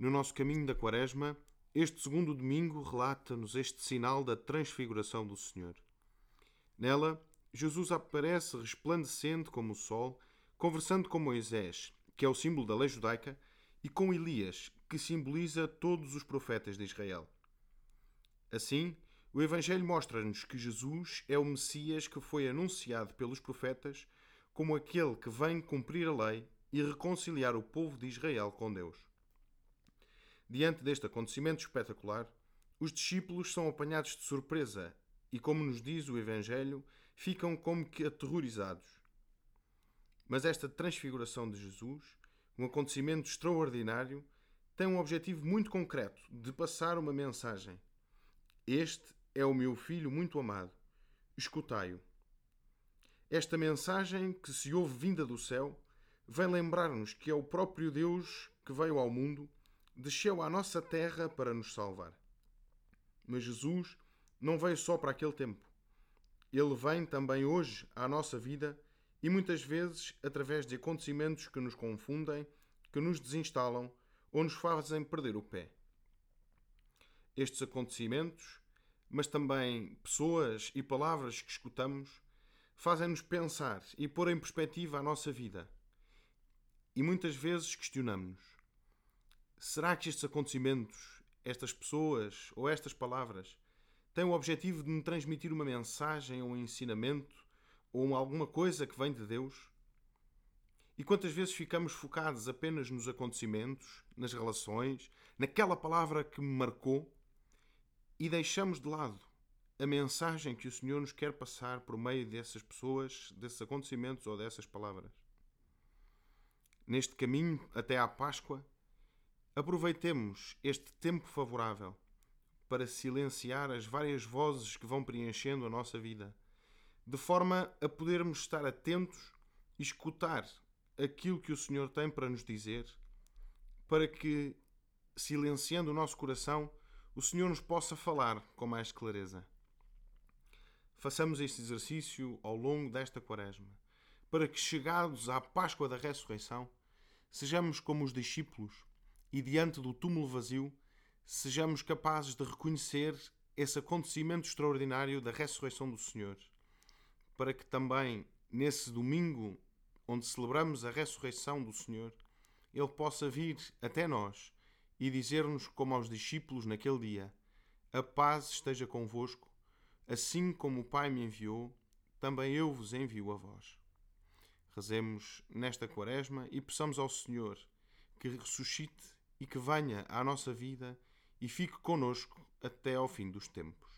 No nosso caminho da Quaresma, este segundo domingo relata-nos este sinal da transfiguração do Senhor. Nela, Jesus aparece resplandecente como o sol, conversando com Moisés, que é o símbolo da lei judaica, e com Elias, que simboliza todos os profetas de Israel. Assim, o Evangelho mostra-nos que Jesus é o Messias que foi anunciado pelos profetas como aquele que vem cumprir a lei e reconciliar o povo de Israel com Deus. Diante deste acontecimento espetacular, os discípulos são apanhados de surpresa e, como nos diz o Evangelho, ficam como que aterrorizados. Mas esta transfiguração de Jesus, um acontecimento extraordinário, tem um objetivo muito concreto de passar uma mensagem. Este é o meu filho muito amado. Escutai-o. Esta mensagem que se ouve vinda do céu vem lembrar-nos que é o próprio Deus que veio ao mundo desceu à nossa terra para nos salvar. Mas Jesus não veio só para aquele tempo. Ele vem também hoje à nossa vida e muitas vezes através de acontecimentos que nos confundem, que nos desinstalam ou nos fazem perder o pé. Estes acontecimentos, mas também pessoas e palavras que escutamos, fazem-nos pensar e pôr em perspectiva a nossa vida. E muitas vezes questionamos-nos: Será que estes acontecimentos, estas pessoas ou estas palavras têm o objetivo de me transmitir uma mensagem ou um ensinamento ou alguma coisa que vem de Deus? E quantas vezes ficamos focados apenas nos acontecimentos, nas relações, naquela palavra que me marcou e deixamos de lado a mensagem que o Senhor nos quer passar por meio dessas pessoas, desses acontecimentos ou dessas palavras? Neste caminho até à Páscoa, Aproveitemos este tempo favorável para silenciar as várias vozes que vão preenchendo a nossa vida, de forma a podermos estar atentos e escutar aquilo que o Senhor tem para nos dizer, para que, silenciando o nosso coração, o Senhor nos possa falar com mais clareza. Façamos este exercício ao longo desta quaresma, para que, chegados à Páscoa da Ressurreição, sejamos como os discípulos e diante do túmulo vazio, sejamos capazes de reconhecer esse acontecimento extraordinário da ressurreição do Senhor, para que também nesse domingo onde celebramos a ressurreição do Senhor, ele possa vir até nós e dizer-nos, como aos discípulos naquele dia: A paz esteja convosco, assim como o Pai me enviou, também eu vos envio a vós. Rezemos nesta quaresma e peçamos ao Senhor que ressuscite e que venha à nossa vida e fique conosco até ao fim dos tempos.